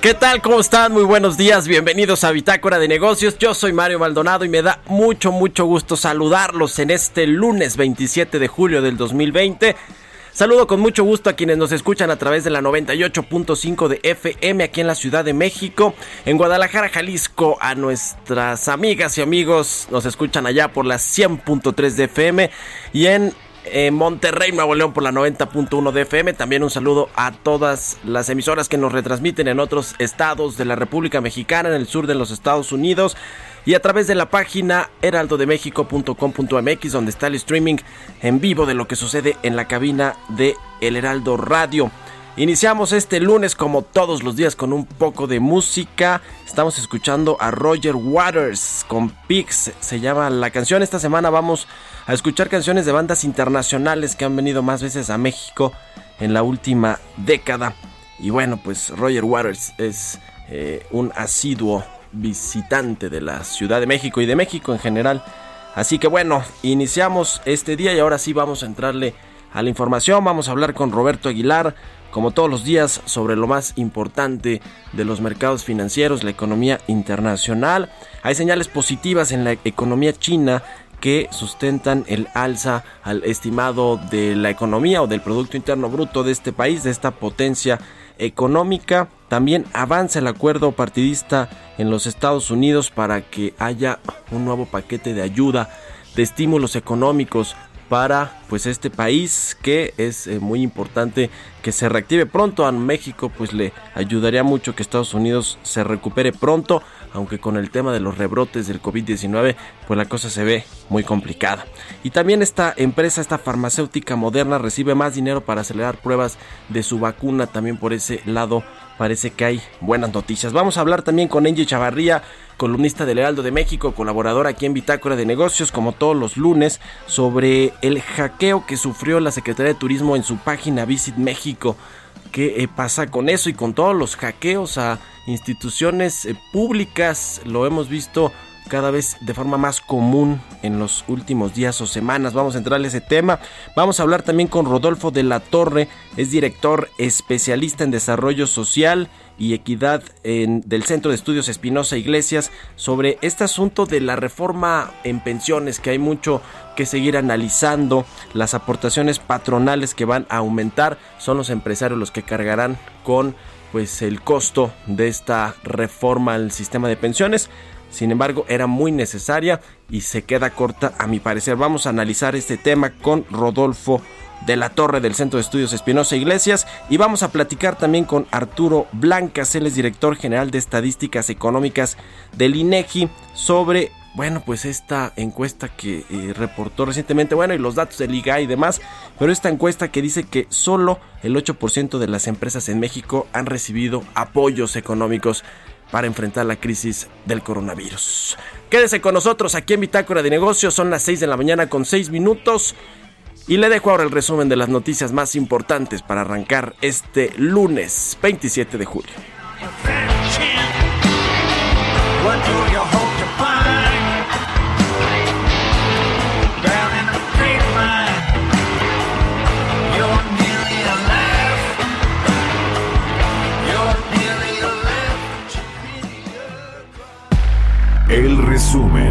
¿Qué tal? ¿Cómo están? Muy buenos días. Bienvenidos a Bitácora de Negocios. Yo soy Mario Maldonado y me da mucho, mucho gusto saludarlos en este lunes 27 de julio del 2020. Saludo con mucho gusto a quienes nos escuchan a través de la 98.5 de FM aquí en la Ciudad de México, en Guadalajara, Jalisco, a nuestras amigas y amigos nos escuchan allá por la 100.3 de FM y en Monterrey, Nuevo León por la 90.1 de FM. También un saludo a todas las emisoras que nos retransmiten en otros estados de la República Mexicana, en el sur de los Estados Unidos y a través de la página heraldodemexico.com.mx donde está el streaming en vivo de lo que sucede en la cabina de El Heraldo Radio. Iniciamos este lunes como todos los días con un poco de música. Estamos escuchando a Roger Waters con Pix. Se llama la canción. Esta semana vamos a escuchar canciones de bandas internacionales que han venido más veces a México en la última década. Y bueno, pues Roger Waters es eh, un asiduo visitante de la Ciudad de México y de México en general. Así que bueno, iniciamos este día y ahora sí vamos a entrarle a la información. Vamos a hablar con Roberto Aguilar, como todos los días, sobre lo más importante de los mercados financieros, la economía internacional. Hay señales positivas en la economía china que sustentan el alza al estimado de la economía o del Producto Interno Bruto de este país, de esta potencia económica. También avanza el acuerdo partidista en los Estados Unidos para que haya un nuevo paquete de ayuda, de estímulos económicos para pues este país que es eh, muy importante que se reactive pronto. A México pues le ayudaría mucho que Estados Unidos se recupere pronto aunque con el tema de los rebrotes del COVID-19 pues la cosa se ve muy complicada. Y también esta empresa esta farmacéutica moderna recibe más dinero para acelerar pruebas de su vacuna también por ese lado parece que hay buenas noticias. Vamos a hablar también con Angie Chavarría, columnista del Heraldo de México, colaboradora aquí en Bitácora de Negocios, como todos los lunes, sobre el hackeo que sufrió la Secretaría de Turismo en su página Visit México. ¿Qué eh, pasa con eso y con todos los hackeos a instituciones eh, públicas? Lo hemos visto cada vez de forma más común en los últimos días o semanas. Vamos a entrar a ese tema. Vamos a hablar también con Rodolfo de la Torre, es director especialista en desarrollo social y equidad en, del Centro de Estudios Espinosa Iglesias sobre este asunto de la reforma en pensiones que hay mucho que seguir analizando las aportaciones patronales que van a aumentar son los empresarios los que cargarán con pues el costo de esta reforma al sistema de pensiones sin embargo, era muy necesaria y se queda corta a mi parecer. Vamos a analizar este tema con Rodolfo de la Torre del Centro de Estudios Espinosa Iglesias y vamos a platicar también con Arturo Blancas, él es director general de Estadísticas Económicas del INEGI sobre bueno, pues esta encuesta que eh, reportó recientemente, bueno, y los datos del IGA y demás, pero esta encuesta que dice que solo el 8% de las empresas en México han recibido apoyos económicos para enfrentar la crisis del coronavirus. Quédese con nosotros aquí en Bitácora de Negocios, son las 6 de la mañana con 6 minutos y le dejo ahora el resumen de las noticias más importantes para arrancar este lunes 27 de julio. resumen.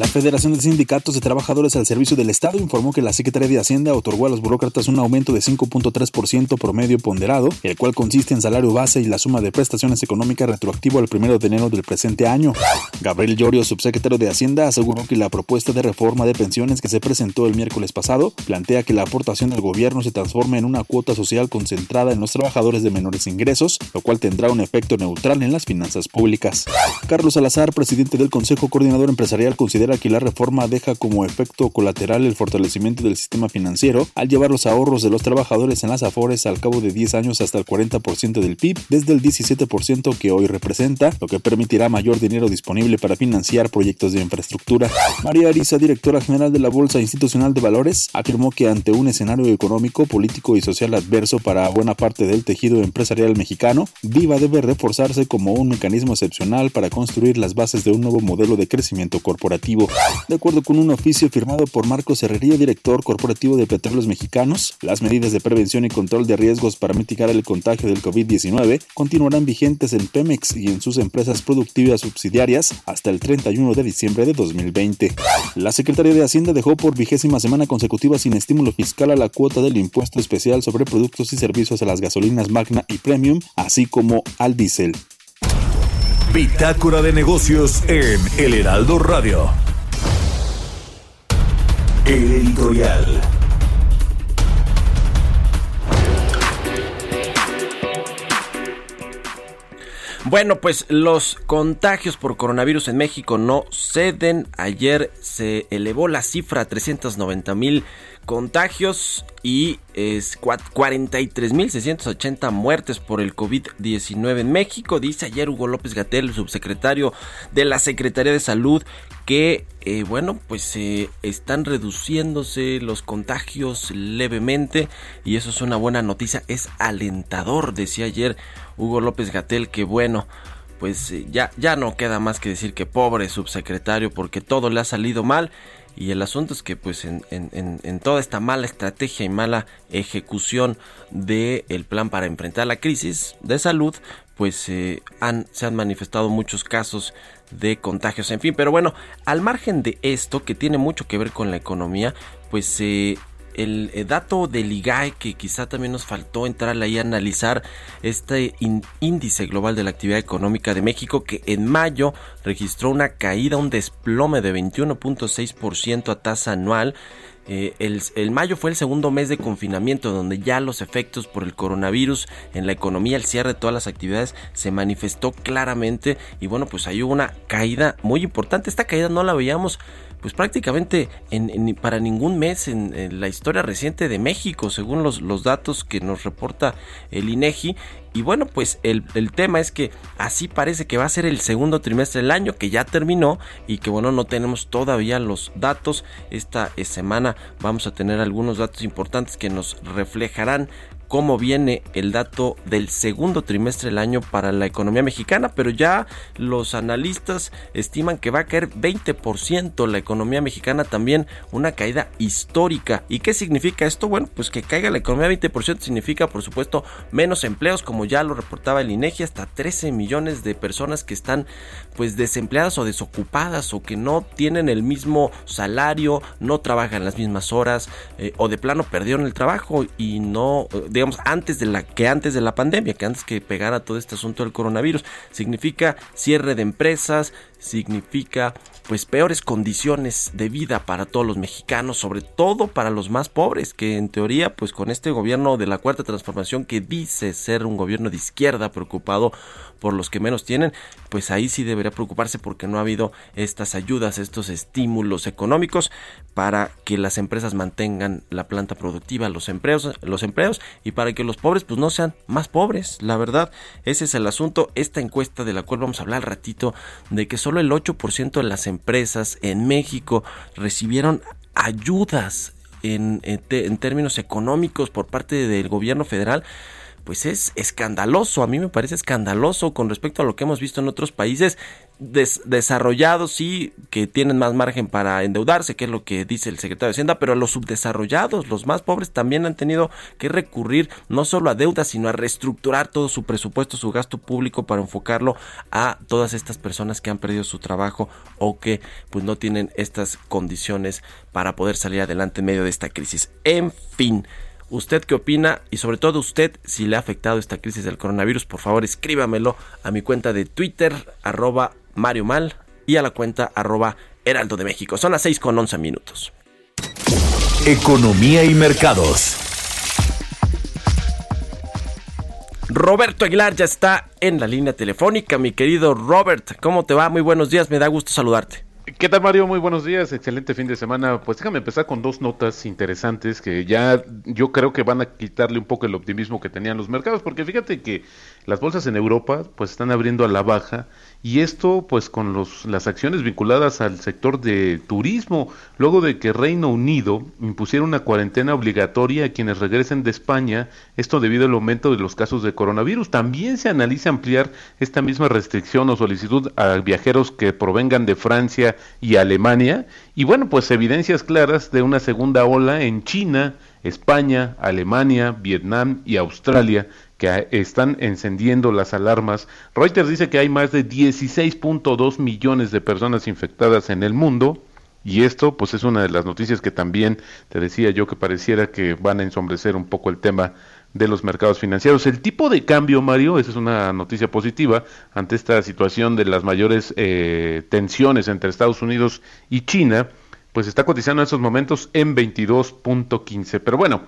La Federación de Sindicatos de Trabajadores al Servicio del Estado informó que la Secretaría de Hacienda otorgó a los burócratas un aumento de 5.3% promedio ponderado, el cual consiste en salario base y la suma de prestaciones económicas retroactivo al 1 de enero del presente año. Gabriel Llorio, subsecretario de Hacienda, aseguró que la propuesta de reforma de pensiones que se presentó el miércoles pasado plantea que la aportación del gobierno se transforme en una cuota social concentrada en los trabajadores de menores ingresos, lo cual tendrá un efecto neutral en las finanzas públicas. Carlos Salazar, presidente del Consejo Coordinador Empresarial, considera que la reforma deja como efecto colateral el fortalecimiento del sistema financiero al llevar los ahorros de los trabajadores en las afores al cabo de 10 años hasta el 40% del PIB desde el 17% que hoy representa, lo que permitirá mayor dinero disponible para financiar proyectos de infraestructura. María Arisa, directora general de la Bolsa Institucional de Valores, afirmó que ante un escenario económico, político y social adverso para buena parte del tejido empresarial mexicano, Viva debe reforzarse como un mecanismo excepcional para construir las bases de un nuevo modelo de crecimiento corporativo. De acuerdo con un oficio firmado por Marcos Herrería, director corporativo de Petróleos Mexicanos, las medidas de prevención y control de riesgos para mitigar el contagio del COVID-19 continuarán vigentes en Pemex y en sus empresas productivas subsidiarias hasta el 31 de diciembre de 2020. La Secretaría de Hacienda dejó por vigésima semana consecutiva sin estímulo fiscal a la cuota del impuesto especial sobre productos y servicios a las gasolinas Magna y Premium, así como al diésel. Bitácora de negocios en El Heraldo Radio. El editorial. Bueno, pues los contagios por coronavirus en México no ceden. Ayer se elevó la cifra a 390 mil contagios y es 43.680 muertes por el COVID-19 en México. Dice ayer Hugo López Gatel, el subsecretario de la Secretaría de Salud, que eh, bueno, pues eh, están reduciéndose los contagios levemente y eso es una buena noticia. Es alentador, decía ayer Hugo López Gatel, que bueno pues eh, ya, ya no queda más que decir que pobre subsecretario porque todo le ha salido mal y el asunto es que pues en, en, toda esta mala estrategia y mala ejecución del el plan para enfrentar la crisis de salud, pues eh, han, se han manifestado muchos casos de contagios, en fin, pero bueno, al margen de esto que tiene mucho que ver con la economía, pues eh, el, eh, dato del IGAE que quizá también nos faltó entrar ahí a analizar este índice global de la actividad económica de México que en mayo registró una caída, un desplome de 21.6% a tasa anual. Eh, el, el, mayo fue el segundo mes de confinamiento donde ya los efectos por el coronavirus en la economía, el cierre de todas las actividades se manifestó claramente y bueno pues hay una caída muy importante. Esta caída no la veíamos pues prácticamente en, para ningún mes en, la historia reciente de México, según los, datos que nos reporta el INEGI. Y bueno, pues el, el, tema es que así parece que va a ser el segundo trimestre del año, que ya terminó y que bueno, no tenemos todavía los datos. Esta semana vamos a tener algunos datos importantes que nos reflejarán cómo viene el dato del segundo trimestre del año para la economía mexicana, pero ya los analistas estiman que va a caer 20% la economía mexicana también una caída histórica. ¿Y qué significa esto? Bueno, pues que caiga la economía 20% significa por supuesto menos empleos, como ya lo reportaba el INEGI, hasta 13 millones de personas que están pues desempleadas o desocupadas o que no tienen el mismo salario, no trabajan las mismas horas eh, o de plano perdieron el trabajo y no digamos, antes de la que antes de la pandemia, que antes que pegara todo este asunto del coronavirus. Significa cierre de empresas, significa pues peores condiciones de vida para todos los mexicanos, sobre todo para los más pobres, que en teoría pues con este gobierno de la cuarta transformación que dice ser un gobierno de izquierda preocupado por los que menos tienen, pues ahí sí debería preocuparse porque no ha habido estas ayudas, estos estímulos económicos para que las empresas mantengan la planta productiva, los empleos, los empleos y para que los pobres pues no sean más pobres, la verdad, ese es el asunto, esta encuesta de la cual vamos a hablar al ratito de que solo el 8% de las empresas en México recibieron ayudas en, en, términos económicos por parte del gobierno federal pues es escandaloso, a mí me parece escandaloso con respecto a lo que hemos visto en otros países desarrollados sí que tienen más margen para endeudarse, que es lo que dice el secretario de Hacienda, pero los subdesarrollados, los más pobres también han tenido que recurrir no solo a deudas, sino a reestructurar todo su presupuesto, su gasto público para enfocarlo a todas estas personas que han perdido su trabajo o que pues no tienen estas condiciones para poder salir adelante en medio de esta crisis. En fin, ¿Usted qué opina? Y sobre todo usted, si le ha afectado esta crisis del coronavirus, por favor escríbamelo a mi cuenta de Twitter, arroba Mario Mal, y a la cuenta arroba Heraldo de México. Son las 6 con 11 minutos. Economía y mercados. Roberto Aguilar ya está en la línea telefónica. Mi querido Robert, ¿cómo te va? Muy buenos días, me da gusto saludarte. ¿Qué tal Mario? Muy buenos días, excelente fin de semana. Pues déjame empezar con dos notas interesantes que ya yo creo que van a quitarle un poco el optimismo que tenían los mercados, porque fíjate que las bolsas en Europa pues están abriendo a la baja y esto pues con los, las acciones vinculadas al sector de turismo, luego de que Reino Unido impusiera una cuarentena obligatoria a quienes regresen de España, esto debido al aumento de los casos de coronavirus. También se analiza ampliar esta misma restricción o solicitud a viajeros que provengan de Francia y Alemania. Y bueno, pues evidencias claras de una segunda ola en China, España, Alemania, Vietnam y Australia que están encendiendo las alarmas. Reuters dice que hay más de 16.2 millones de personas infectadas en el mundo. Y esto, pues es una de las noticias que también te decía yo que pareciera que van a ensombrecer un poco el tema de los mercados financieros. El tipo de cambio, Mario, esa es una noticia positiva ante esta situación de las mayores eh, tensiones entre Estados Unidos y China, pues está cotizando en estos momentos en 22.15. Pero bueno,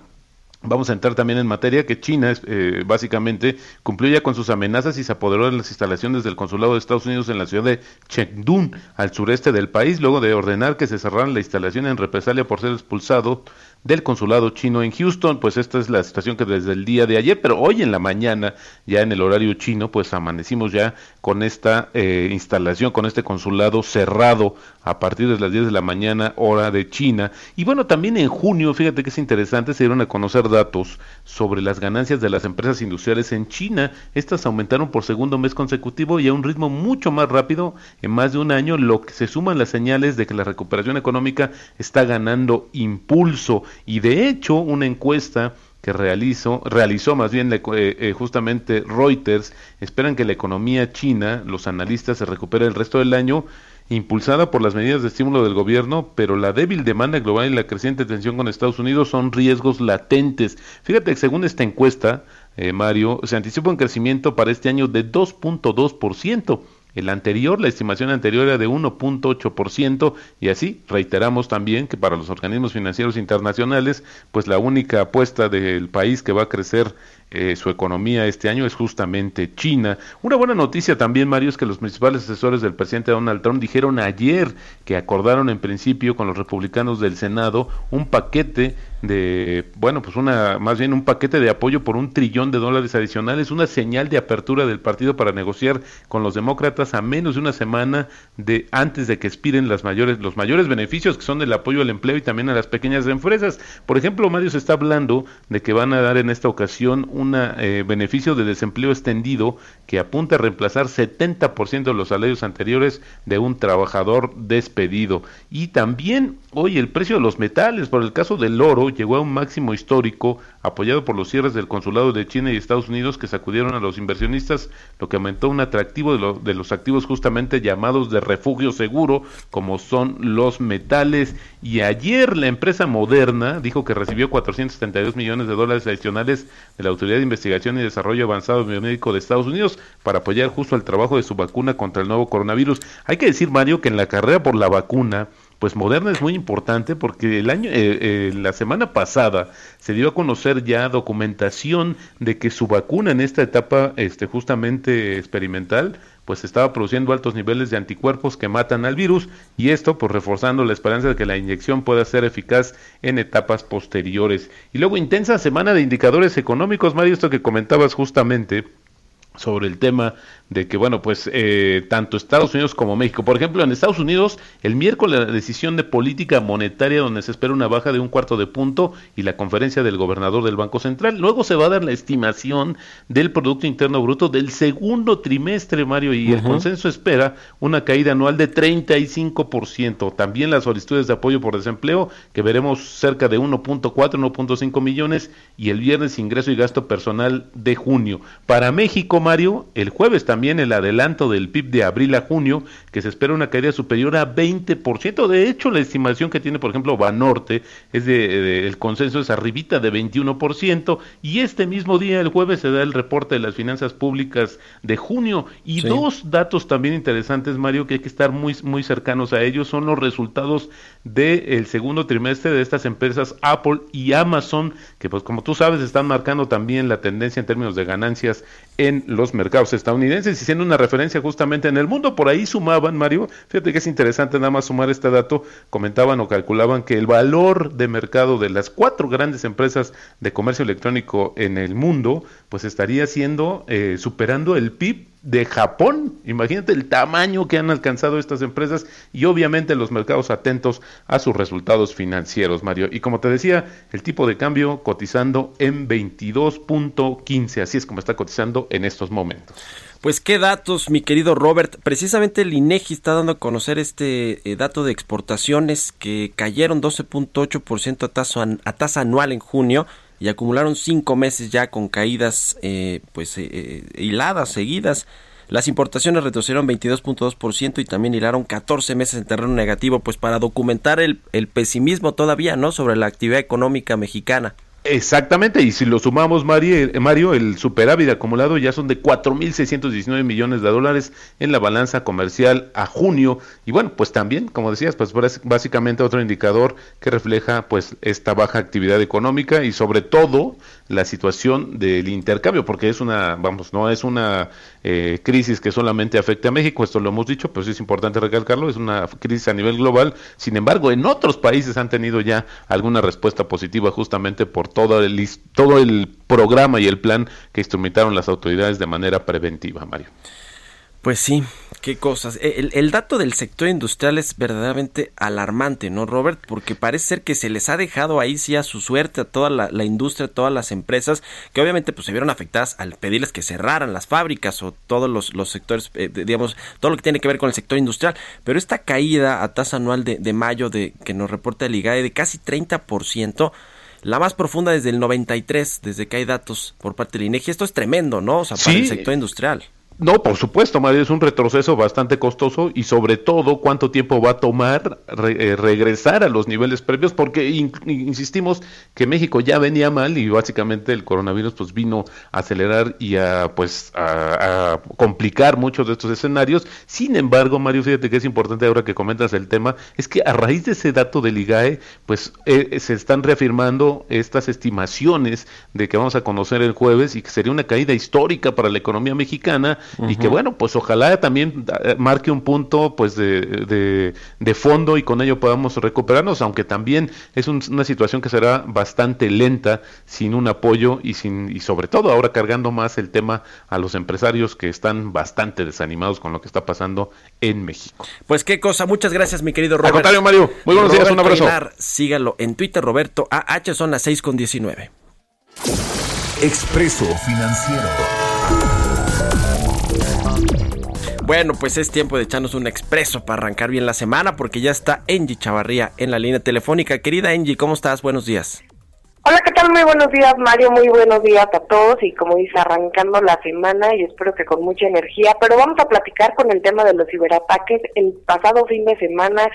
Vamos a entrar también en materia que China eh, básicamente cumplió ya con sus amenazas y se apoderó de las instalaciones del consulado de Estados Unidos en la ciudad de Chengdu, al sureste del país, luego de ordenar que se cerraran la instalación en represalia por ser expulsado del consulado chino en Houston, pues esta es la situación que desde el día de ayer, pero hoy en la mañana, ya en el horario chino, pues amanecimos ya con esta eh, instalación, con este consulado cerrado a partir de las 10 de la mañana, hora de China. Y bueno, también en junio, fíjate que es interesante, se dieron a conocer datos sobre las ganancias de las empresas industriales en China. Estas aumentaron por segundo mes consecutivo y a un ritmo mucho más rápido en más de un año, lo que se suman las señales de que la recuperación económica está ganando impulso y de hecho una encuesta que realizó, realizó más bien eh, eh, justamente Reuters, esperan que la economía china, los analistas, se recupere el resto del año, impulsada por las medidas de estímulo del gobierno, pero la débil demanda global y la creciente tensión con Estados Unidos son riesgos latentes. Fíjate que según esta encuesta, eh, Mario, se anticipa un crecimiento para este año de 2.2%. El anterior, la estimación anterior era de 1.8% y así reiteramos también que para los organismos financieros internacionales, pues la única apuesta del país que va a crecer eh, su economía este año es justamente China. Una buena noticia también, Mario, es que los principales asesores del presidente Donald Trump dijeron ayer que acordaron en principio con los republicanos del Senado un paquete de, bueno, pues una, más bien un paquete de apoyo por un trillón de dólares adicionales, una señal de apertura del partido para negociar con los demócratas a menos de una semana de antes de que expiren las mayores, los mayores beneficios que son el apoyo al empleo y también a las pequeñas empresas. Por ejemplo, Mario se está hablando de que van a dar en esta ocasión un eh, beneficio de desempleo extendido que apunta a reemplazar 70% de los salarios anteriores de un trabajador despedido. Y también hoy el precio de los metales, por el caso del oro, llegó a un máximo histórico apoyado por los cierres del consulado de China y Estados Unidos que sacudieron a los inversionistas, lo que aumentó un atractivo de, de los activos justamente llamados de refugio seguro, como son los metales. Y ayer la empresa Moderna dijo que recibió 472 millones de dólares adicionales de la Autoridad de Investigación y Desarrollo Avanzado Biomédico de Estados Unidos para apoyar justo el trabajo de su vacuna contra el nuevo coronavirus. Hay que decir, Mario, que en la carrera por la vacuna, pues Moderna es muy importante porque el año, eh, eh, la semana pasada se dio a conocer ya documentación de que su vacuna en esta etapa, este, justamente experimental, pues estaba produciendo altos niveles de anticuerpos que matan al virus y esto pues reforzando la esperanza de que la inyección pueda ser eficaz en etapas posteriores. Y luego intensa semana de indicadores económicos, Mario, esto que comentabas justamente sobre el tema de que, bueno, pues eh, tanto Estados Unidos como México, por ejemplo, en Estados Unidos, el miércoles la decisión de política monetaria donde se espera una baja de un cuarto de punto y la conferencia del gobernador del Banco Central. Luego se va a dar la estimación del Producto Interno Bruto del segundo trimestre, Mario, y el consenso espera una caída anual de 35%. También las solicitudes de apoyo por desempleo, que veremos cerca de 1.4, 1.5 millones, y el viernes ingreso y gasto personal de junio. Para México, Mario, el jueves también el adelanto del PIB de abril a junio, que se espera una caída superior a 20%. De hecho, la estimación que tiene, por ejemplo, Banorte, es de, el consenso es arribita de 21%, y este mismo día, el jueves, se da el reporte de las finanzas públicas de junio. Y dos datos también interesantes, Mario, que hay que estar muy, muy cercanos a ellos, son los resultados del segundo trimestre de estas empresas Apple y Amazon, que pues como tú sabes están marcando también la tendencia en términos de ganancias en los mercados estadounidenses y siendo una referencia justamente en el mundo. Por ahí sumaban, Mario, fíjate que es interesante nada más sumar este dato, comentaban o calculaban que el valor de mercado de las cuatro grandes empresas de comercio electrónico en el mundo, pues estaría siendo, eh, superando el PIB de Japón. Imagínate el tamaño que han alcanzado estas empresas y obviamente los mercados atentos a sus resultados financieros, Mario. Y como te decía, el tipo de cambio cotizando en 22.15, así es como está cotizando en estos momentos. Pues qué datos, mi querido Robert. Precisamente el INEGI está dando a conocer este eh, dato de exportaciones que cayeron 12.8% a a tasa anual en junio y acumularon cinco meses ya con caídas eh, pues eh, eh, hiladas, seguidas. Las importaciones retrocedieron 22.2% y también hilaron 14 meses en terreno negativo, pues para documentar el, el pesimismo todavía, ¿no? Sobre la actividad económica mexicana. Exactamente, y si lo sumamos, eh, Mario, el superávit acumulado ya son de 4.619 millones de dólares en la balanza comercial a junio. Y bueno, pues también, como decías, pues básicamente otro indicador que refleja pues esta baja actividad económica y sobre todo la situación del intercambio, porque es una, vamos, no es una eh, crisis que solamente afecte a México, esto lo hemos dicho, pero sí es importante recalcarlo, es una crisis a nivel global. Sin embargo, en otros países han tenido ya alguna respuesta positiva justamente por todo el, todo el programa y el plan que instrumentaron las autoridades de manera preventiva, Mario. Pues sí, qué cosas. E, el, dato del sector industrial es verdaderamente alarmante, ¿no, Robert? Porque parece ser que se les ha dejado ahí sí a su suerte a toda la, industria, a todas las empresas, que obviamente pues se vieron afectadas al pedirles que cerraran las fábricas o todos los, sectores, eh, digamos, todo lo que tiene que ver con el sector industrial. Pero esta caída a tasa anual de, de mayo de que nos reporta el IGAE de casi 30%, la más profunda desde el 93, desde que hay datos por parte del INEGI. Esto es tremendo, ¿no? O sea, para el sector industrial. No, por supuesto, Mario, es un retroceso bastante costoso y sobre todo cuánto tiempo va a tomar eh, regresar a los niveles previos, porque insistimos que México ya venía mal y básicamente el coronavirus pues vino a acelerar y a pues a, complicar muchos de estos escenarios. Sin embargo, Mario, fíjate que es importante ahora que comentas el tema, es que a raíz de ese dato del IGAE, pues eh, se están reafirmando estas estimaciones de que vamos a conocer el jueves y que sería una caída histórica para la economía mexicana y que bueno, pues ojalá también eh, marque un punto pues de, de, fondo y con ello podamos recuperarnos, aunque también es una situación que será bastante lenta sin un apoyo y sin y sobre todo ahora cargando más el tema a los empresarios que están bastante desanimados con lo que está pasando en México. Pues qué cosa, muchas gracias mi querido Roberto. Al Mario, muy buenos días, un abrazo. sígalo en Twitter Roberto AH son las 6 con 19. Expreso Financiero. Bueno, pues es tiempo de echarnos un expreso para arrancar bien la semana porque ya está Angie Chavarría en la línea telefónica. Querida Angie, ¿cómo estás? Buenos días. Hola, ¿qué tal? Muy buenos días, Mario. Muy buenos días a todos. Y como dice, arrancando la semana y espero que con mucha energía. Pero vamos a platicar con el tema de los ciberataques. El pasado fin de semana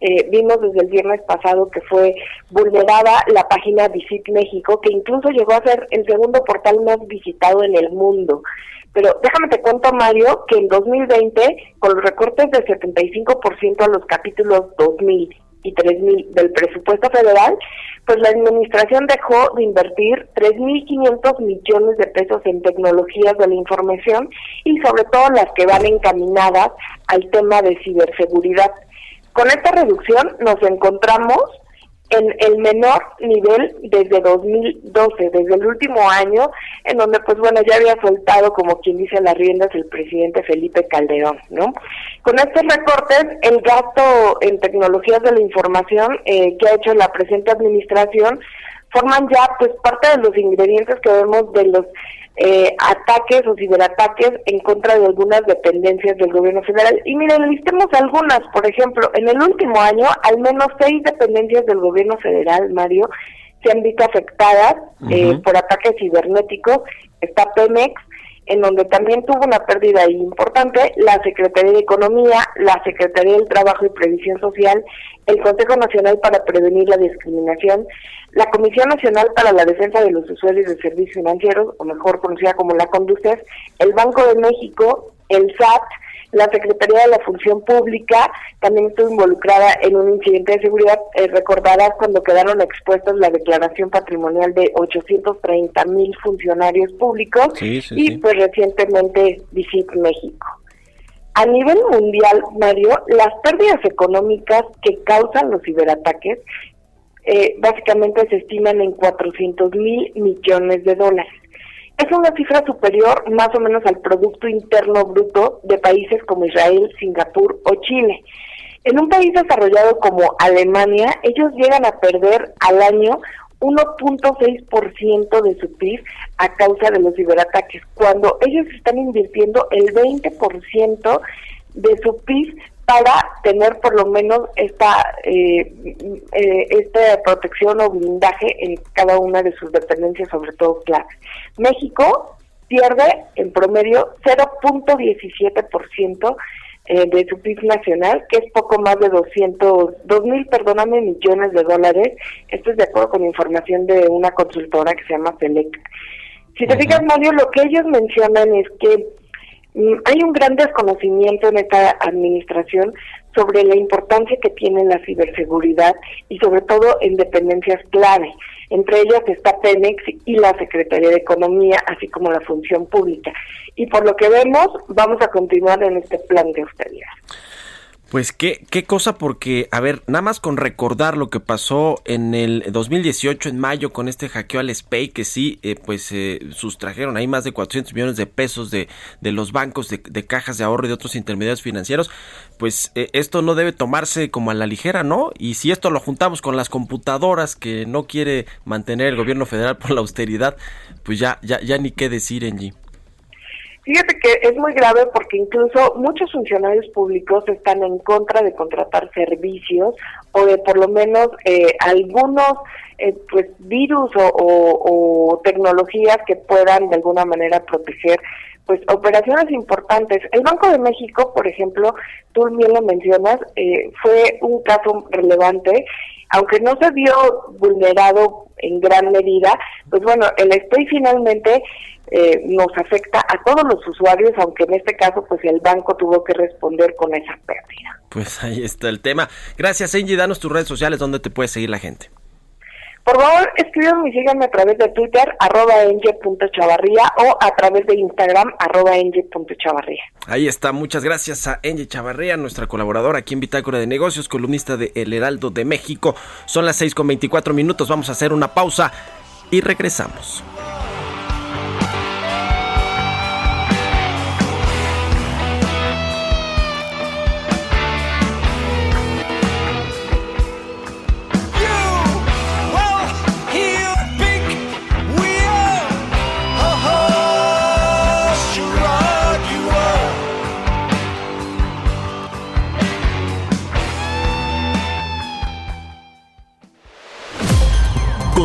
eh, vimos desde el viernes pasado que fue vulnerada la página Visit México, que incluso llegó a ser el segundo portal más visitado en el mundo. Pero déjame te cuento, Mario, que en 2020, con los recortes del 75% a los capítulos 2000 y 3000 del presupuesto federal, pues la administración dejó de invertir 3.500 millones de pesos en tecnologías de la información y sobre todo las que van encaminadas al tema de ciberseguridad. Con esta reducción nos encontramos en el menor nivel desde 2012, desde el último año, en donde pues bueno, ya había soltado como quien dice las riendas el presidente Felipe Calderón, ¿no? Con estos recortes, el gasto en tecnologías de la información eh, que ha hecho la presente administración forman ya pues parte de los ingredientes que vemos de los eh, ataques o ciberataques en contra de algunas dependencias del gobierno federal. Y miren, listemos algunas, por ejemplo, en el último año, al menos seis dependencias del gobierno federal, Mario, se han visto afectadas eh, por ataques cibernéticos. Está Pemex, en donde también tuvo una pérdida importante, la Secretaría de Economía, la Secretaría del Trabajo y Previsión Social, el Consejo Nacional para Prevenir la Discriminación, la Comisión Nacional para la Defensa de los Usuarios de Servicios Financieros, o mejor conocida como la CONDUCEF, el Banco de México, el SAT, la Secretaría de la Función Pública también estuvo involucrada en un incidente de seguridad. Eh, recordarás cuando quedaron expuestos la declaración patrimonial de 830 mil funcionarios públicos y pues recientemente Visit México. A nivel mundial, Mario, las pérdidas económicas que causan los ciberataques eh, básicamente se estiman en 400 mil millones de dólares. Es una cifra superior más o menos al Producto Interno Bruto de países como Israel, Singapur o Chile. En un país desarrollado como Alemania, ellos llegan a perder al año 1.6% de su PIB a causa de los ciberataques, cuando ellos están invirtiendo el 20% de su PIB para tener por lo menos esta, eh, eh, esta protección o blindaje en cada una de sus dependencias, sobre todo clave. México pierde en promedio 0.17% eh, de su PIB nacional, que es poco más de 200, 2 mil, perdóname, millones de dólares. Esto es de acuerdo con información de una consultora que se llama Selec. Si te fijas, Mario, lo que ellos mencionan es que hay un gran desconocimiento en esta administración sobre la importancia que tiene la ciberseguridad y sobre todo en dependencias clave. Entre ellas está Pemex y la Secretaría de Economía, así como la Función Pública. Y por lo que vemos, vamos a continuar en este plan de austeridad. Pues qué, qué cosa, porque, a ver, nada más con recordar lo que pasó en el 2018, en mayo, con este hackeo al SPAY, que sí, eh, pues eh, sustrajeron ahí más de 400 millones de pesos de, de los bancos, de, cajas de ahorro y de otros intermediarios financieros, pues eh, esto no debe tomarse como a la ligera, ¿no? Y si esto lo juntamos con las computadoras que no quiere mantener el gobierno federal por la austeridad, pues ya, ya, ya ni qué decir, Engie. Fíjate que es muy grave porque incluso muchos funcionarios públicos están en contra de contratar servicios o de por lo menos eh, algunos eh, pues virus o, tecnologías que puedan de alguna manera proteger pues operaciones importantes. El Banco de México, por ejemplo, tú bien lo mencionas, eh, fue un caso relevante, aunque no se vio vulnerado en gran medida, pues bueno, el SPEI finalmente eh, nos afecta a todos los usuarios, aunque en este caso pues el banco tuvo que responder con esa pérdida. Pues ahí está el tema. Gracias Angie, danos tus redes sociales donde te puede seguir la gente. Por favor, escríbanme y síganme a través de Twitter, arroba o a través de Instagram, arroba. Ahí está, muchas gracias a Enge Chavarría, nuestra colaboradora aquí en Bitácora de Negocios, columnista de El Heraldo de México. Son las 6 con 24 minutos, vamos a hacer una pausa y regresamos.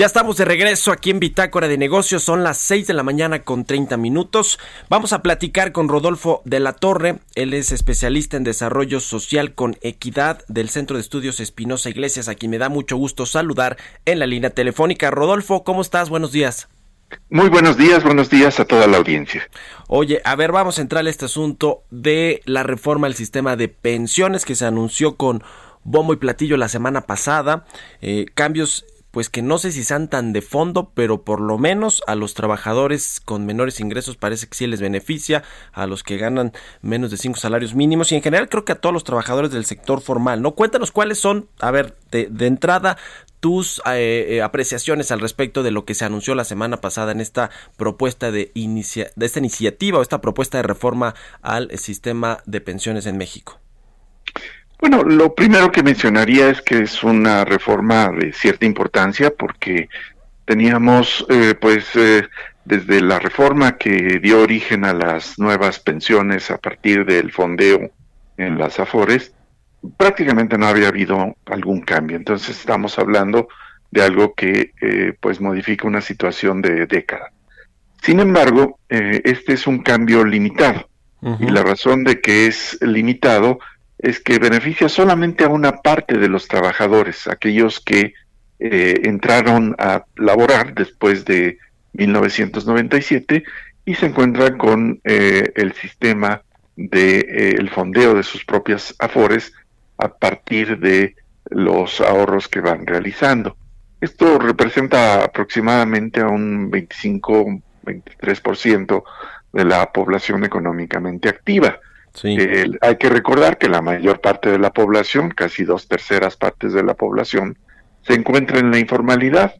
Ya estamos de regreso aquí en Bitácora de Negocios. Son las 6 de la mañana con 30 minutos. Vamos a platicar con Rodolfo de la Torre. Él es especialista en desarrollo social con equidad del Centro de Estudios Espinosa Iglesias, a quien me da mucho gusto saludar en la línea telefónica. Rodolfo, ¿cómo estás? Buenos días. Muy buenos días, buenos días a toda la audiencia. Oye, a ver, vamos a entrar a este asunto de la reforma al sistema de pensiones que se anunció con bombo y platillo la semana pasada. Eh, cambios pues que no sé si sean tan de fondo, pero por lo menos a los trabajadores con menores ingresos parece que sí les beneficia, a los que ganan menos de cinco salarios mínimos y en general creo que a todos los trabajadores del sector formal, ¿no? Cuéntanos cuáles son, a ver, de, de entrada, tus eh, eh, apreciaciones al respecto de lo que se anunció la semana pasada en esta propuesta de, inicia de esta iniciativa o esta propuesta de reforma al sistema de pensiones en México. Bueno, lo primero que mencionaría es que es una reforma de cierta importancia porque teníamos, eh, pues, eh, desde la reforma que dio origen a las nuevas pensiones a partir del fondeo en las AFORES, prácticamente no había habido algún cambio. Entonces estamos hablando de algo que, eh, pues, modifica una situación de década. Sin embargo, este es un cambio limitado. Y la razón de que es limitado es que beneficia solamente a una parte de los trabajadores, aquellos que eh, entraron a laborar después de 1997 y se encuentran con eh, el sistema de eh, fondeo de sus propias afores a partir de los ahorros que van realizando. Esto representa aproximadamente a un 25-23% de la población económicamente activa. Eh, hay que recordar que la mayor parte de la población, casi dos terceras partes de la población, se encuentra en la informalidad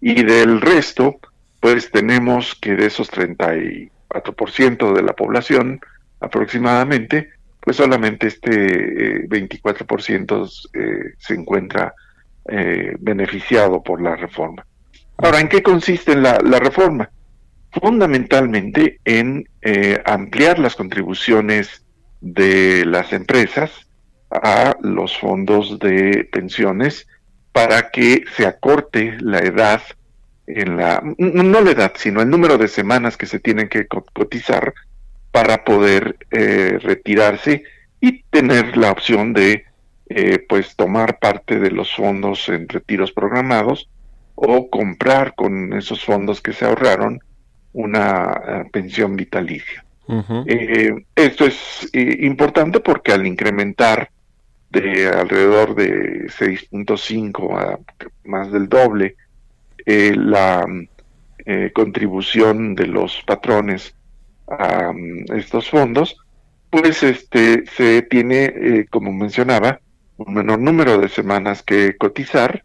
y del resto, pues tenemos que de esos 34% de la población aproximadamente, pues solamente este 24% eh, eh, se encuentra beneficiado por la reforma. Ahora, ¿en qué consiste la, la reforma? Fundamentalmente en ampliar las contribuciones de las empresas a los fondos de pensiones para que se acorte la edad en la no la edad sino el número de semanas que se tienen que cotizar para poder eh, retirarse y tener la opción de eh, pues tomar parte de los fondos en retiros programados o comprar con esos fondos que se ahorraron una eh, pensión vitalicia eh, esto es eh, importante porque al incrementar de alrededor de 6.5 a más del doble eh, la contribución de los patrones a mm, estos fondos, pues este se tiene, como mencionaba, un menor número de semanas que cotizar.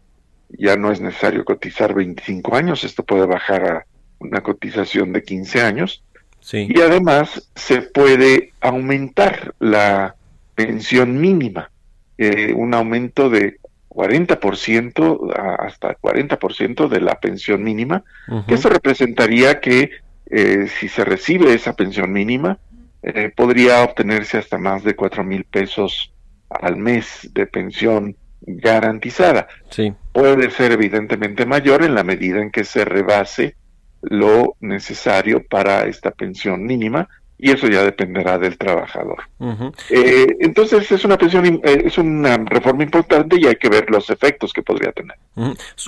Ya no es necesario cotizar 25 años, esto puede bajar a una cotización de 15 años y además se puede aumentar la pensión mínima, eh, un aumento de 40% hasta 40% de la pensión mínima, que eso representaría que eh, si se recibe esa pensión mínima, eh, podría obtenerse hasta más de 4 mil pesos al mes de pensión garantizada. Sí. Puede ser evidentemente mayor en la medida en que se rebase lo necesario para esta pensión mínima y eso ya dependerá del trabajador. Eh, entonces es una pensión, eh, es una reforma importante y hay que ver los efectos que podría tener.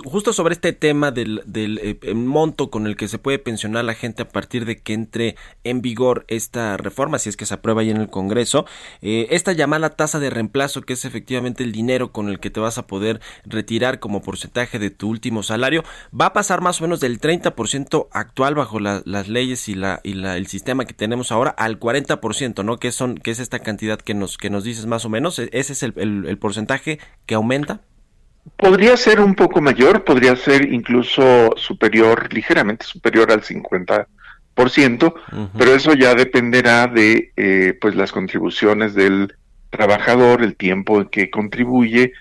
Justo sobre este tema del, eh, monto con el que se puede pensionar a la gente a partir de que entre en vigor esta reforma, si es que se aprueba ahí en el Congreso, esta llamada tasa de reemplazo, que es efectivamente el dinero con el que te vas a poder retirar como porcentaje de tu último salario, va a pasar más o menos del 30% actual bajo las leyes y, la, y la, el sistema que tenemos ahora al 40%, ¿no? Que, son, que es esta cantidad que nos, que nos dices más o menos. ¿E-, ¿Ese es el, porcentaje que aumenta? Podría ser un poco mayor, podría ser incluso superior, ligeramente superior al 50%, pero eso ya dependerá de eh, pues las contribuciones del trabajador, el tiempo en que contribuye,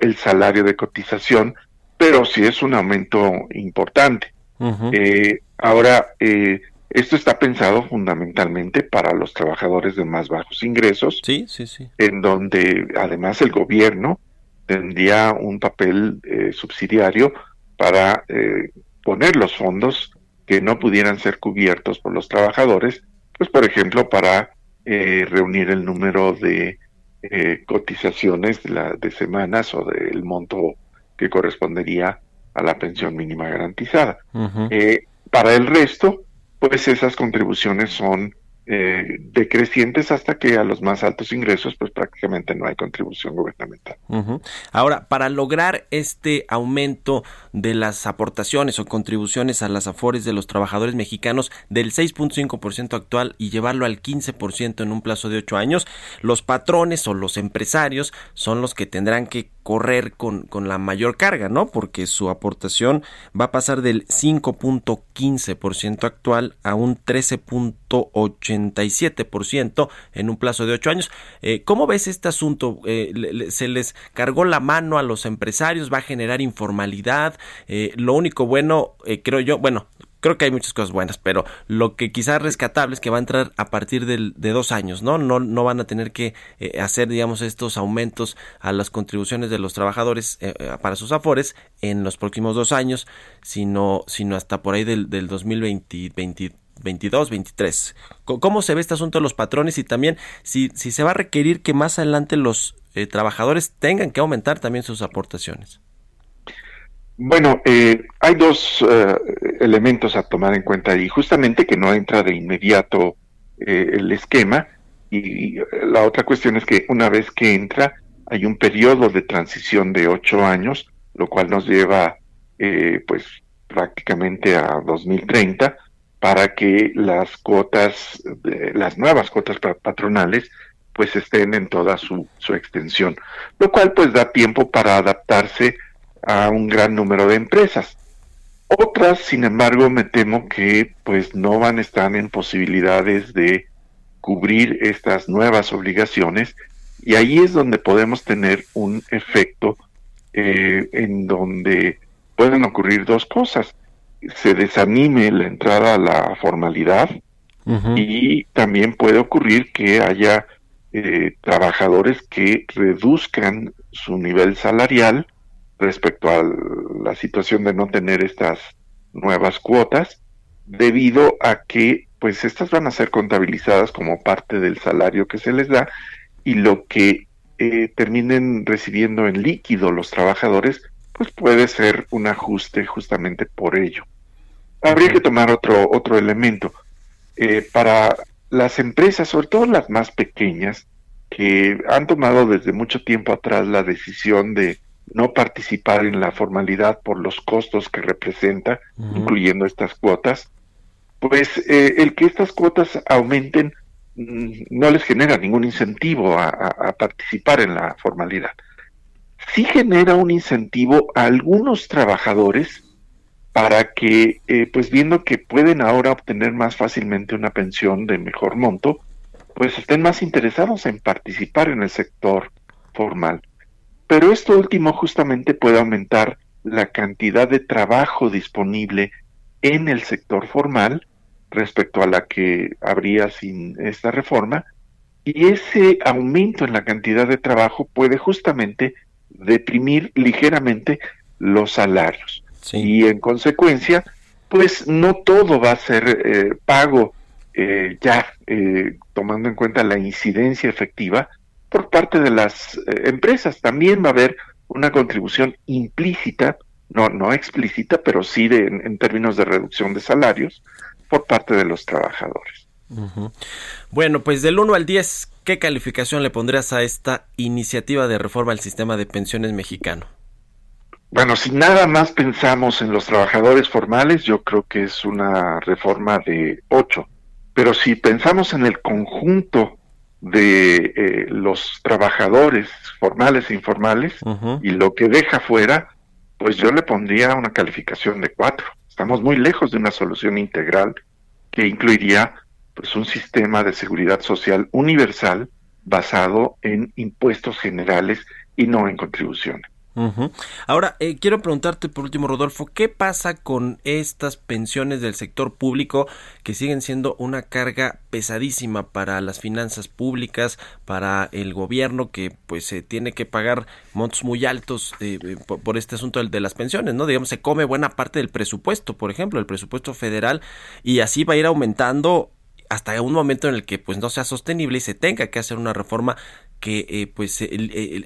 el salario de cotización, pero sí es un aumento importante. eh, ahora, eh, esto está pensado fundamentalmente para los trabajadores de más bajos ingresos, sí, sí, sí. en donde además el gobierno tendría un papel eh, subsidiario para eh, poner los fondos que no pudieran ser cubiertos por los trabajadores, pues por ejemplo para eh, reunir el número de eh, cotizaciones de, la, de semanas o del monto que correspondería a la pensión mínima garantizada. para el resto, pues esas contribuciones son eh, decrecientes hasta que a los más altos ingresos pues prácticamente no hay contribución gubernamental. Ahora, para lograr este aumento de las aportaciones o contribuciones a las afores de los trabajadores mexicanos del 6.5% actual y llevarlo al 15% en un plazo de 8 años, los patrones o los empresarios son los que tendrán que correr con, con la mayor carga, ¿no? Porque su aportación va a pasar del 5.15% actual a un 13.87% en un plazo de ocho años. Eh, ¿Cómo ves este asunto? Eh, ¿Se les cargó la mano a los empresarios? ¿Va a generar informalidad? Eh, lo único bueno, creo yo, bueno, creo que hay muchas cosas buenas, pero lo que quizás rescatable es que va a entrar a partir del, de dos años, ¿no? No, no van a tener que eh, hacer, digamos, estos aumentos a las contribuciones de los trabajadores eh, eh, para sus afores en los próximos dos años, sino, sino hasta por ahí del, del 2020, 22, 23. ¿Cómo se ve este asunto de los patrones y también si, si se va a requerir que más adelante los trabajadores tengan que aumentar también sus aportaciones? Bueno, eh, hay dos eh, elementos a tomar en cuenta y justamente que no entra de inmediato eh, el esquema y, la otra cuestión es que una vez que entra hay un periodo de transición de ocho años, lo cual nos lleva pues prácticamente a 2030 para que las cuotas, las nuevas cuotas patronales pues estén en toda su, su extensión, lo cual pues da tiempo para adaptarse a un gran número de empresas. Otras, sin embargo, me temo que pues no van a estar en posibilidades de cubrir estas nuevas obligaciones y ahí es donde podemos tener un efecto eh, en donde pueden ocurrir dos cosas. Se desanime la entrada a la formalidad y también puede ocurrir que haya eh, trabajadores que reduzcan su nivel salarial respecto a la situación de no tener estas nuevas cuotas, debido a que pues estas van a ser contabilizadas como parte del salario que se les da y lo que eh, terminen recibiendo en líquido los trabajadores, pues puede ser un ajuste justamente por ello. Habría que tomar otro, otro elemento. Eh, para las empresas, sobre todo las más pequeñas, que han tomado desde mucho tiempo atrás la decisión de no participar en la formalidad por los costos que representa, incluyendo estas cuotas, pues eh, el que estas cuotas aumenten mm, no les genera ningún incentivo a, participar en la formalidad. Sí genera un incentivo a algunos trabajadores para que, eh, pues viendo que pueden ahora obtener más fácilmente una pensión de mejor monto, pues estén más interesados en participar en el sector formal. Pero esto último justamente puede aumentar la cantidad de trabajo disponible en el sector formal respecto a la que habría sin esta reforma y ese aumento en la cantidad de trabajo puede justamente deprimir ligeramente los salarios. Y en consecuencia pues no todo va a ser eh, pago eh, ya eh, tomando en cuenta la incidencia efectiva por parte de las eh, empresas. También va a haber una contribución implícita, no, no explícita, pero sí de, en, términos de reducción de salarios por parte de los trabajadores. Bueno, pues del 1 al 10, ¿qué calificación le pondrías a esta iniciativa de reforma al sistema de pensiones mexicano? Bueno, si nada más pensamos en los trabajadores formales, yo creo que es una reforma de 8. Pero si pensamos en el conjunto de eh, los trabajadores formales e informales y lo que deja fuera, pues yo le pondría una calificación de cuatro. Estamos muy lejos de una solución integral que incluiría pues un sistema de seguridad social universal basado en impuestos generales y no en contribuciones. Ahora, eh, quiero preguntarte por último, Rodolfo, ¿qué pasa con estas pensiones del sector público que siguen siendo una carga pesadísima para las finanzas públicas, para el gobierno que pues se tiene que pagar montos muy altos eh, eh, por, este asunto de las pensiones, ¿no? Digamos, se come buena parte del presupuesto, por ejemplo, el presupuesto federal, y así va a ir aumentando hasta un momento en el que pues no sea sostenible y se tenga que hacer una reforma que eh, pues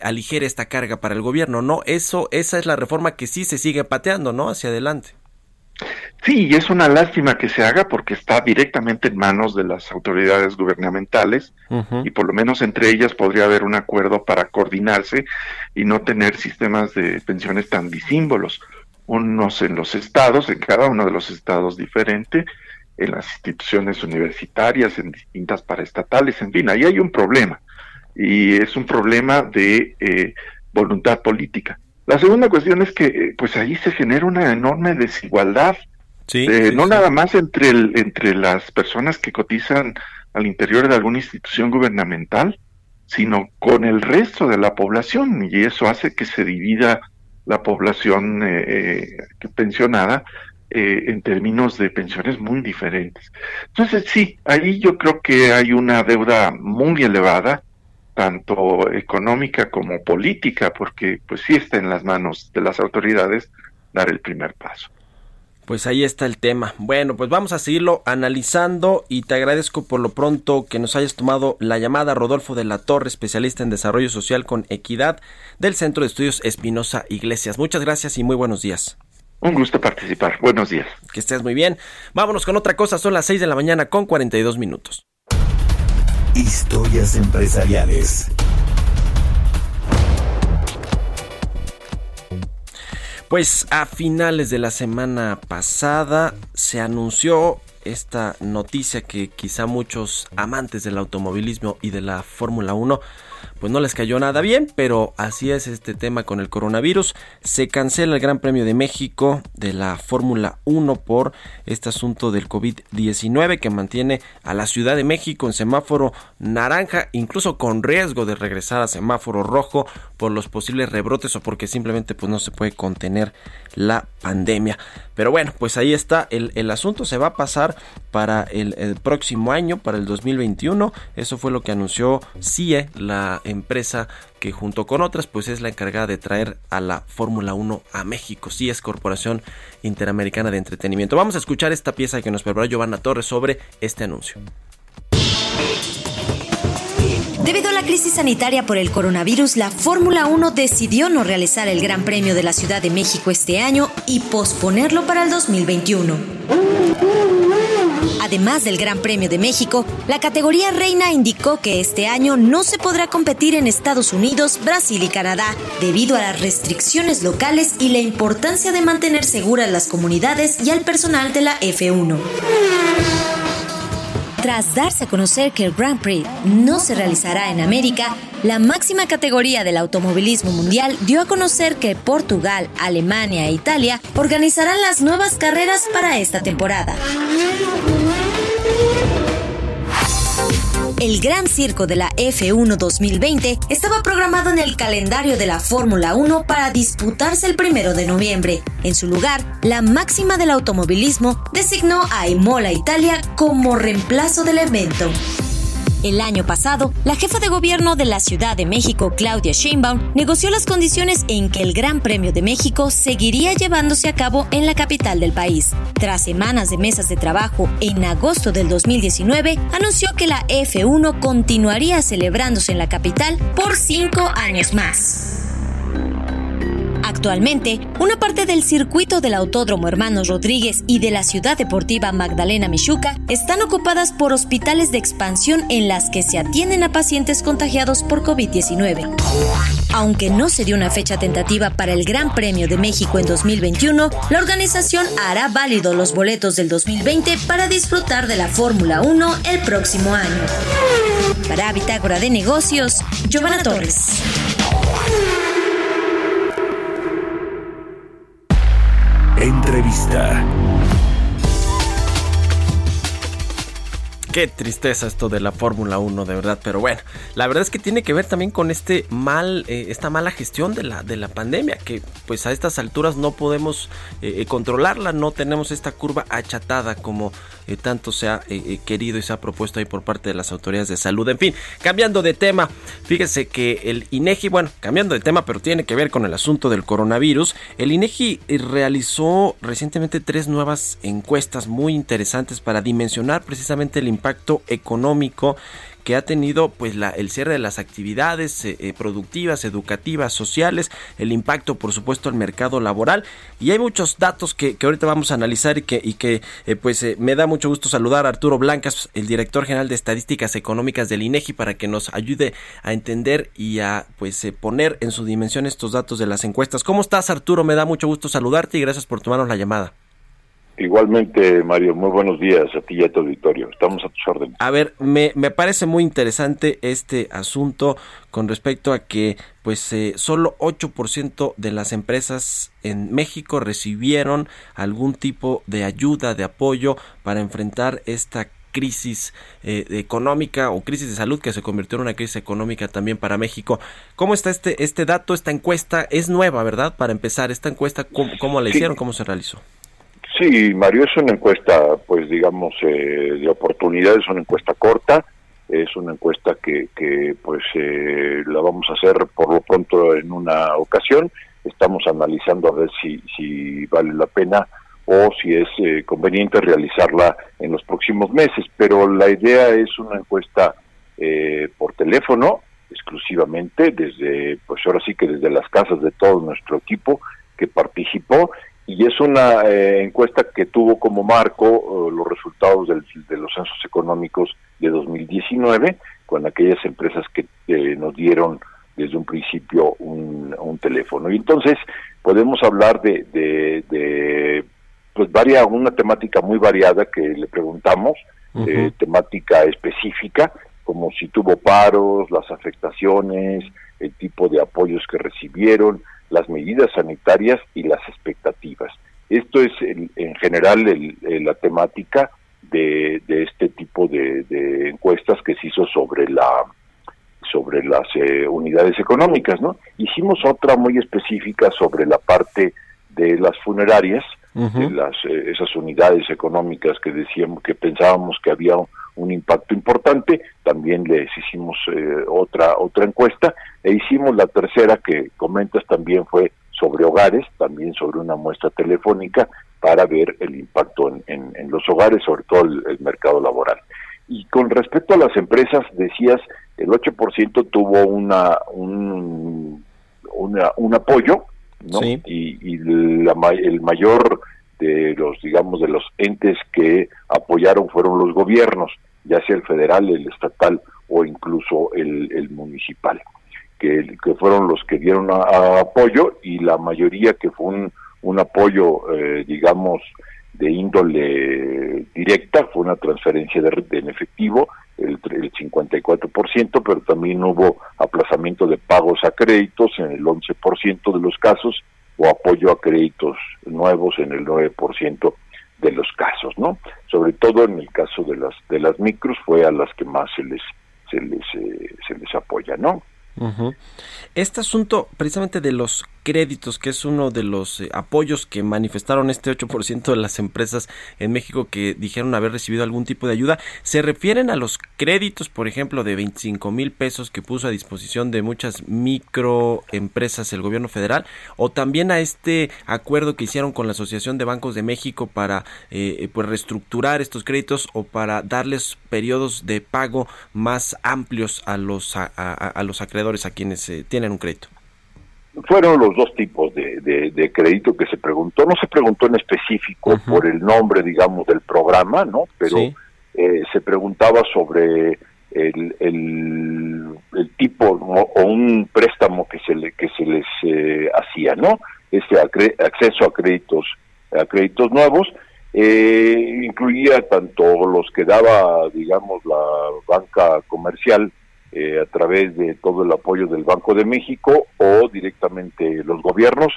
aligere esta carga para el gobierno, ¿no? Eso, esa es la reforma que sí se sigue pateando, ¿no? Hacia adelante. Sí, y es una lástima que se haga porque está directamente en manos de las autoridades gubernamentales y por lo menos entre ellas podría haber un acuerdo para coordinarse y no tener sistemas de pensiones tan disímbolos, unos en los estados, en cada uno de los estados diferente, en las instituciones universitarias, en distintas paraestatales, en fin, ahí hay un problema y es un problema de eh, voluntad política. La segunda cuestión es que eh, pues ahí se genera una enorme desigualdad, eh, no nada más entre, el, entre las personas que cotizan al interior de alguna institución gubernamental, sino con el resto de la población y eso hace que se divida la población pensionada en términos de pensiones muy diferentes. Entonces sí, ahí yo creo que hay una deuda muy elevada tanto económica como política, porque pues sí está en las manos de las autoridades dar el primer paso. Pues ahí está el tema. Bueno, pues vamos a seguirlo analizando y te agradezco por lo pronto que nos hayas tomado la llamada Rodolfo de la Torre, especialista en desarrollo social con equidad del Centro de Estudios Espinosa Iglesias. Muchas gracias y muy buenos días. Un gusto participar. Buenos días. Que estés muy bien. Vámonos con otra cosa. Son las 6 de la mañana con 42 minutos. Historias empresariales. Pues a finales de la semana pasada se anunció esta noticia que quizá muchos amantes del automovilismo y de la Fórmula 1 pues no les cayó nada bien, pero así es este tema con el coronavirus. Se cancela el Gran Premio de México de la Fórmula 1 por este asunto del COVID-19 que mantiene a la Ciudad de México en semáforo naranja, incluso con riesgo de regresar a semáforo rojo por los posibles rebrotes o porque simplemente pues no se puede contener la pandemia. Pero bueno, pues ahí está el, el asunto, se va a pasar para el, el, próximo año, para el 2021. Eso fue lo que anunció CIE, la empresa que junto con otras pues es la encargada de traer a la Fórmula 1 a México. CIE es Corporación Interamericana de Entretenimiento. Vamos a escuchar esta pieza que nos preparó Giovanna Torres sobre este anuncio. Debido a la crisis sanitaria por el coronavirus, la Fórmula 1 decidió no realizar el Gran Premio de la Ciudad de México este año y posponerlo para el 2021. Además del Gran Premio de México, la categoría reina indicó que este año no se podrá competir en Estados Unidos, Brasil y Canadá debido a las restricciones locales y la importancia de mantener seguras las comunidades y al personal de la F1. Tras darse a conocer que el Grand Prix no se realizará en América, la máxima categoría del automovilismo mundial dio a conocer que Portugal, Alemania e Italia organizarán las nuevas carreras para esta temporada. El Gran Circo de la F1 2020 estaba programado en el calendario de la Fórmula 1 para disputarse el primero de noviembre. En su lugar, la máxima del automovilismo designó a Imola Italia como reemplazo del evento. El año pasado, la jefa de gobierno de la Ciudad de México, Claudia Sheinbaum, negoció las condiciones en que el Gran Premio de México seguiría llevándose a cabo en la capital del país. Tras semanas de mesas de trabajo, en agosto del 2019, anunció que la F1 continuaría celebrándose en la capital por cinco años más. Actualmente, una parte del circuito del Autódromo Hermanos Rodríguez y de la Ciudad Deportiva Magdalena Michuca están ocupadas por hospitales de expansión en las que se atienden a pacientes contagiados por COVID-19. Aunque no se dio una fecha tentativa para el Gran Premio de México en 2021, la organización hará válido los boletos del 2020 para disfrutar de la Fórmula 1 el próximo año. Para Bitácora de Negocios, Giovanna Torres. Entrevista. Qué tristeza esto de la Fórmula 1, de verdad, pero bueno, la verdad es que tiene que ver también con este mal, eh, esta mala gestión de la, de la pandemia, que pues a estas alturas no podemos eh, eh, controlarla, no tenemos esta curva achatada como tanto se ha querido y se ha propuesto ahí por parte de las autoridades de salud. En fin, cambiando de tema, fíjese que el INEGI, bueno, cambiando de tema, pero tiene que ver con el asunto del coronavirus, el INEGI realizó recientemente tres nuevas encuestas muy interesantes para dimensionar precisamente el impacto impacto económico que ha tenido pues la, el cierre de las actividades eh, eh, productivas, educativas, sociales, el impacto por supuesto al mercado laboral y hay muchos datos que, ahorita vamos a analizar y que, eh, pues me da mucho gusto saludar a Arturo Blancas, el director general de estadísticas económicas del INEGI para que nos ayude a entender y a pues poner en su dimensión estos datos de las encuestas. ¿Cómo estás Arturo? Me da mucho gusto saludarte y gracias por tomarnos la llamada. Igualmente, Mario, muy buenos días a ti y a tu auditorio. Estamos a tus órdenes. A ver, me, me parece muy interesante este asunto con respecto a que pues eh, solo 8% de las empresas en México recibieron algún tipo de ayuda, de apoyo para enfrentar esta crisis eh, económica o crisis de salud que se convirtió en una crisis económica también para México. ¿Cómo está este, este dato, esta encuesta? Es nueva, ¿verdad? Para empezar, esta encuesta, ¿cómo, cómo la hicieron? ¿Cómo se realizó? Sí, Mario, es una encuesta, pues digamos, eh, de oportunidades, una encuesta corta, es una encuesta que, que pues eh, la vamos a hacer por lo pronto en una ocasión, estamos analizando a ver si, si vale la pena o si es eh, conveniente realizarla en los próximos meses, pero la idea es una encuesta por teléfono exclusivamente, desde, pues ahora sí que desde las casas de todo nuestro equipo que participó y es una eh, encuesta que tuvo como marco eh, los resultados de los censos económicos de 2019 con aquellas empresas que eh, nos dieron desde un principio un, teléfono. Y entonces podemos hablar de, de, pues varia, una temática muy variada que le preguntamos, temática específica, como si tuvo paros, las afectaciones, el tipo de apoyos que recibieron, las medidas sanitarias y las expectativas. Esto es en general la temática de, este tipo de, encuestas que se hizo sobre la sobre las eh, unidades económicas, ¿no? Hicimos otra muy específica sobre la parte de las funerarias, de las eh, esas unidades económicas que decíamos que pensábamos que había un impacto importante. También les hicimos eh, otra otra encuesta e hicimos la tercera que comentas también fue sobre hogares, también sobre una muestra telefónica para ver el impacto en, en, los hogares, sobre todo el, mercado laboral. Y con respecto a las empresas, decías, el 8% tuvo una un, un apoyo, ¿no? Y, y la, el mayor de los, digamos, de los entes que apoyaron fueron los gobiernos, ya sea el federal, el estatal o incluso el, municipal, que, fueron los que dieron apoyo y la mayoría que fue un, un apoyo, eh, digamos, de índole directa, fue una transferencia de, en efectivo, el, el 54%, pero también hubo aplazamiento de pagos a créditos en el 11% de los casos o apoyo a créditos nuevos en el 9% de los casos, ¿no? Sobre todo en el caso de las de las micros fue a las que más se les se les eh, se les apoya, ¿no? Este asunto precisamente de los créditos, que es uno de los eh, apoyos que manifestaron este 8% de las empresas en México que dijeron haber recibido algún tipo de ayuda, se refieren a los créditos, por ejemplo, de 25 mil pesos que puso a disposición de muchas microempresas el gobierno federal, o también a este acuerdo que hicieron con la Asociación de Bancos de México para eh, eh, pues reestructurar estos créditos o para darles periodos de pago más amplios a los a, los acreedores a quienes tienen un crédito fueron los dos tipos de, de, crédito que se preguntó. No se preguntó en específico por el nombre, digamos, del programa, ¿no? Pero eh, se preguntaba sobre el, el, tipo o un préstamo que se, le, que se les eh, hacía, ¿no? Ese acceso a créditos, a créditos nuevos. Eh, incluía tanto los que daba, digamos, la banca comercial, eh, a través de todo el apoyo del Banco de México o directamente los gobiernos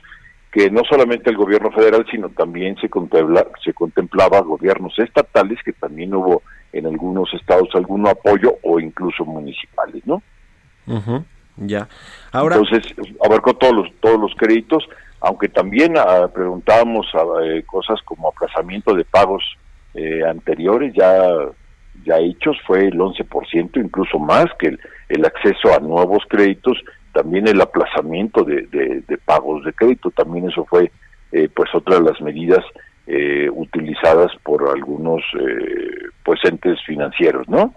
que no solamente el gobierno federal, sino también se, contempla, se contemplaba gobiernos estatales, que también hubo en algunos estados algún apoyo o incluso municipales, ¿no? Ya. Ahora. Entonces abarcó todos los todos los créditos, aunque también ah, preguntábamos ah, eh, cosas como aplazamiento de pagos eh, anteriores ya ya hechos fue el 11%, incluso más que el, acceso a nuevos créditos, también el aplazamiento de, de, pagos de crédito, también eso fue eh, pues otra de las medidas eh, utilizadas por algunos eh, pues entes financieros, ¿no?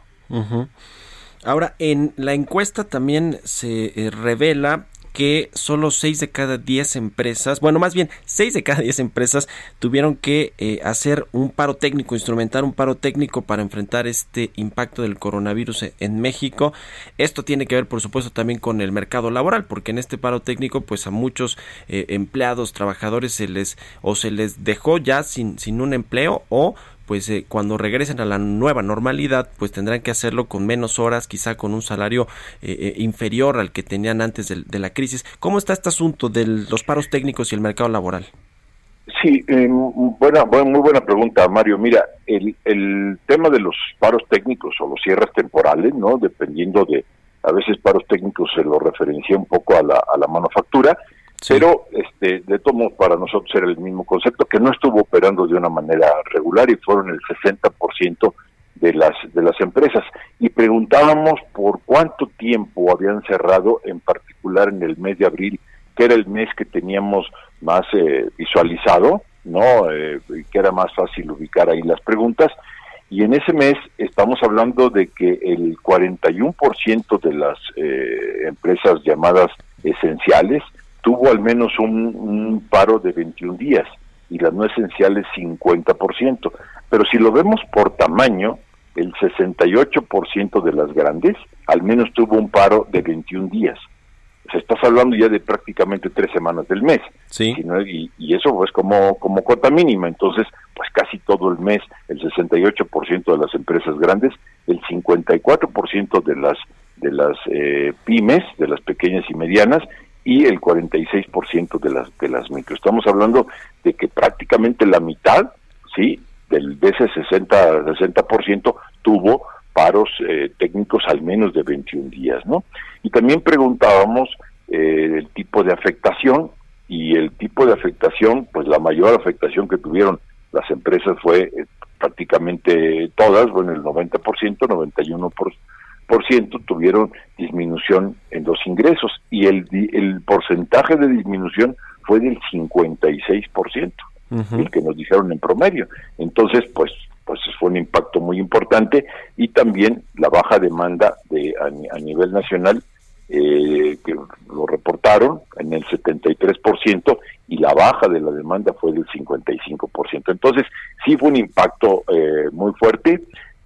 Ahora, en la encuesta también se eh, revela que solo 6 de cada 10 empresas, bueno, más bien 6 de cada 10 empresas tuvieron que eh, hacer un paro técnico, instrumentar un paro técnico para enfrentar este impacto del coronavirus e, en México. Esto tiene que ver, por supuesto, también con el mercado laboral, porque en este paro técnico, pues a muchos eh, empleados, trabajadores se les o se les dejó ya sin, sin un empleo o pues eh, cuando regresen a la nueva normalidad, pues tendrán que hacerlo con menos horas, quizá con un salario eh, eh, inferior al que tenían antes de, la crisis. ¿Cómo está este asunto de los paros técnicos y el mercado laboral? Sí, buena, muy buena pregunta, Mario. Mira, el, el tema de los paros técnicos o los cierres temporales, ¿no? Dependiendo de, a veces paros técnicos se lo referencia un poco a la, a la manufactura, pero este, de todos para nosotros era el mismo concepto, que no estuvo operando de una manera regular y fueron el 60% de las, de las empresas. Y preguntábamos por cuánto tiempo habían cerrado, en particular en el mes de abril, que era el mes que teníamos más eh, visualizado, ¿no? Eh, que era más fácil ubicar ahí las preguntas. Y en ese mes estamos hablando de que el 41% de las eh, empresas llamadas esenciales, tuvo al menos un, paro de 21 días y las no esenciales 50%. Pero si lo vemos por tamaño, el 68% de las grandes al menos tuvo un paro de 21 días. Se estás hablando ya de prácticamente tres semanas del mes. Sí. Y, y, eso pues como, como cuota mínima. Entonces, pues casi todo el mes, el 68% de las empresas grandes, el 54% de las de las eh, pymes, de las pequeñas y medianas, y el 46% de las de las micro. Estamos hablando de que prácticamente la mitad, sí, del de ese 60 60% tuvo paros eh, técnicos al menos de 21 días, ¿no? Y también preguntábamos eh, el tipo de afectación y el tipo de afectación, pues la mayor afectación que tuvieron las empresas fue eh, prácticamente todas, bueno, el 90%, 91% por tuvieron disminución en los ingresos y el, el porcentaje de disminución fue del 56%, por ciento el que nos dijeron en promedio. Entonces, pues pues fue un impacto muy importante y también la baja demanda de a, nivel nacional eh, que lo reportaron en el 73% y la baja de la demanda fue del 55%. Entonces, sí fue un impacto eh, muy fuerte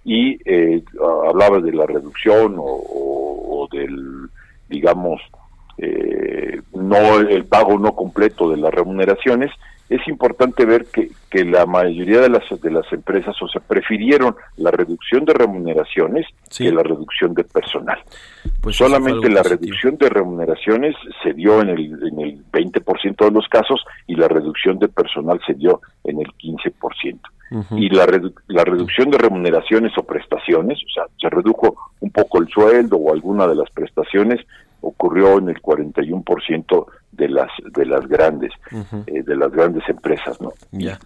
y eh, hablaba de la reducción o, del, digamos, eh, no el pago no completo de las remuneraciones, es importante ver que, que la mayoría de las de las empresas o sea prefirieron la reducción de remuneraciones que la reducción de personal. Pues Solamente la reducción de remuneraciones se dio en el en el 20% de los casos y la reducción de personal se dio en el 15% y la, la reducción de remuneraciones o prestaciones, o sea, se redujo un poco el sueldo o alguna de las prestaciones, ocurrió en el 41% de las de las grandes eh, de las grandes empresas, ¿no?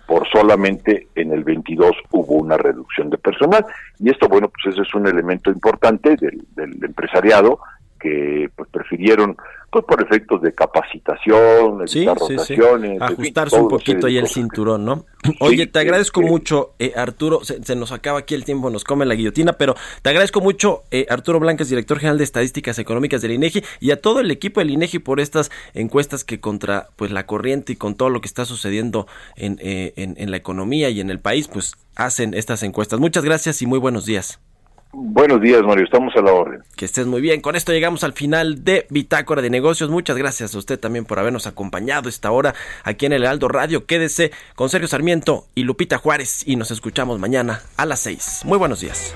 Por solamente en el 22 hubo una reducción de personal. Y esto bueno, pues ese es un elemento importante del, del empresariado que pues prefirieron pues por efectos de capacitación, sí, rotaciones, ajustarse un poquito ahí el cinturón, ¿no? Oye, te agradezco mucho, eh, Arturo, se, nos acaba aquí el tiempo, nos come la guillotina, pero te agradezco mucho, eh, Arturo Blancas, director general de Estadísticas Económicas del INEGI, y a todo el equipo del INEGI por estas encuestas que contra pues la corriente y con todo lo que está sucediendo en, eh, en, en la economía y en el país, pues hacen estas encuestas. Muchas gracias y muy buenos días. Buenos días, Mario. Estamos a la orden. Que estés muy bien. Con esto llegamos al final de Bitácora de Negocios. Muchas gracias a usted también por habernos acompañado esta hora aquí en el Aldo Radio. Quédese con Sergio Sarmiento y Lupita Juárez y nos escuchamos mañana a las seis. Muy buenos días.